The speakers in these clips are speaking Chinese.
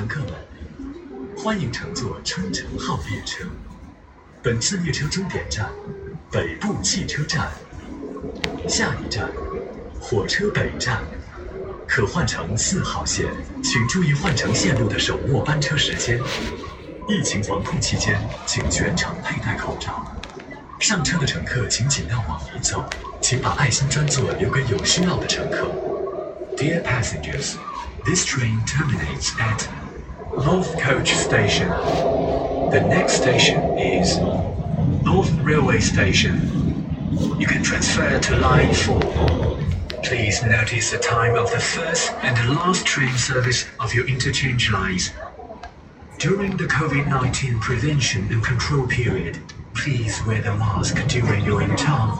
乘客们，欢迎乘坐春城号列车。本次列车终点站北部汽车站，下一站火车北站，可换乘四号线，请注意换乘线路的手握班车时间。疫情防控期间，请全程佩戴口罩。上车的乘客请尽量往里走，请把爱心专座留给有需要的乘客。Dear passengers, this train terminates at North Coach Station. The next station is North Railway Station. You can transfer to line 4. Please notice the time of the first and last train service of your interchange lines. During the COVID-19 prevention and control period, please wear the mask during your entire.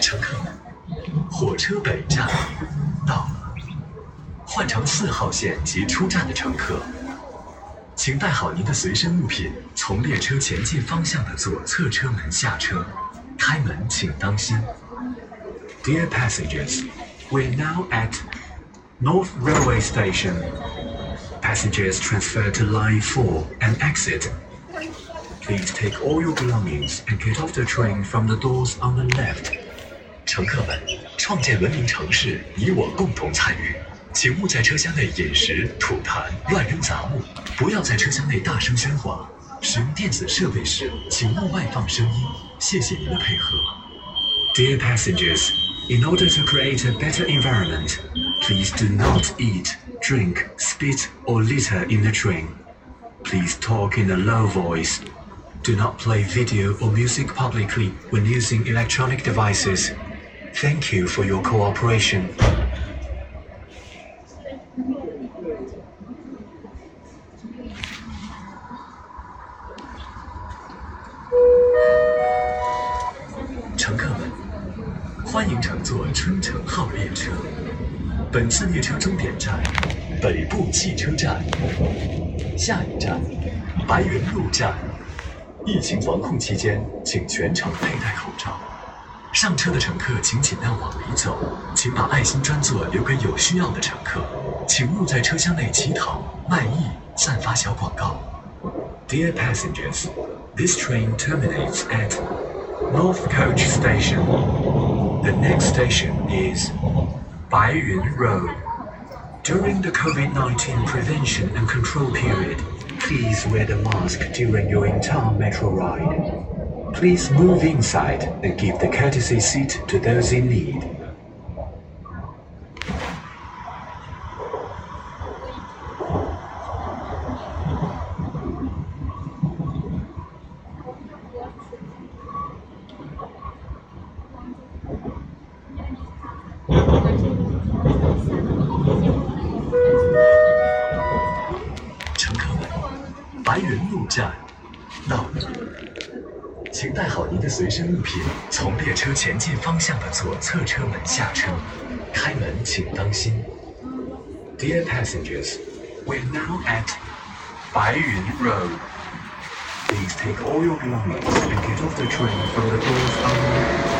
乘客们，火车北站到了。 换乘四号线及出站的乘客，请带好您的随身物品，从列车前进方向的左侧车门下车。开门请当心。Dear passengers, we're now at North Railway Station. Passengers transfer to line 4 and exit. Please take all your belongings and get off the train from the doors on the left. 乘客们，创建文明城市，你我共同参与。请勿在车厢内饮食、吐痰、乱扔杂物，不要在车厢内大声喧哗。使用电子设备时，请勿外放声音。谢谢您的配合。Dear passengers, in order to create a better environment, please do not eat, drink, spit, or litter in the train. Please talk in a low voice. Do not play video or music publicly when using electronic devices. Thank you for your cooperation. 欢迎乘坐春城号列车。本次列车终点站北部汽车站，下一站白云路站。疫情防控期间，请全程佩戴口罩。上车的乘客请尽量往里走，请把爱心专座留给有需要的乘客，请勿在车厢内乞讨、卖艺、散发小广告。Dear passengers, this train terminates at North Coach Station. The next station is Baiyun Road. During the COVID-19 prevention and control period, please wear the mask during your entire metro ride. Please move inside and give the courtesy seat to those in need. 站到了。请带好您的随身物品，从列车前进方向的左侧车门下车。开门请当心。Dear passengers, we're now at Baiyun Road. Please take all your belongings and get off the train from the doors on the left.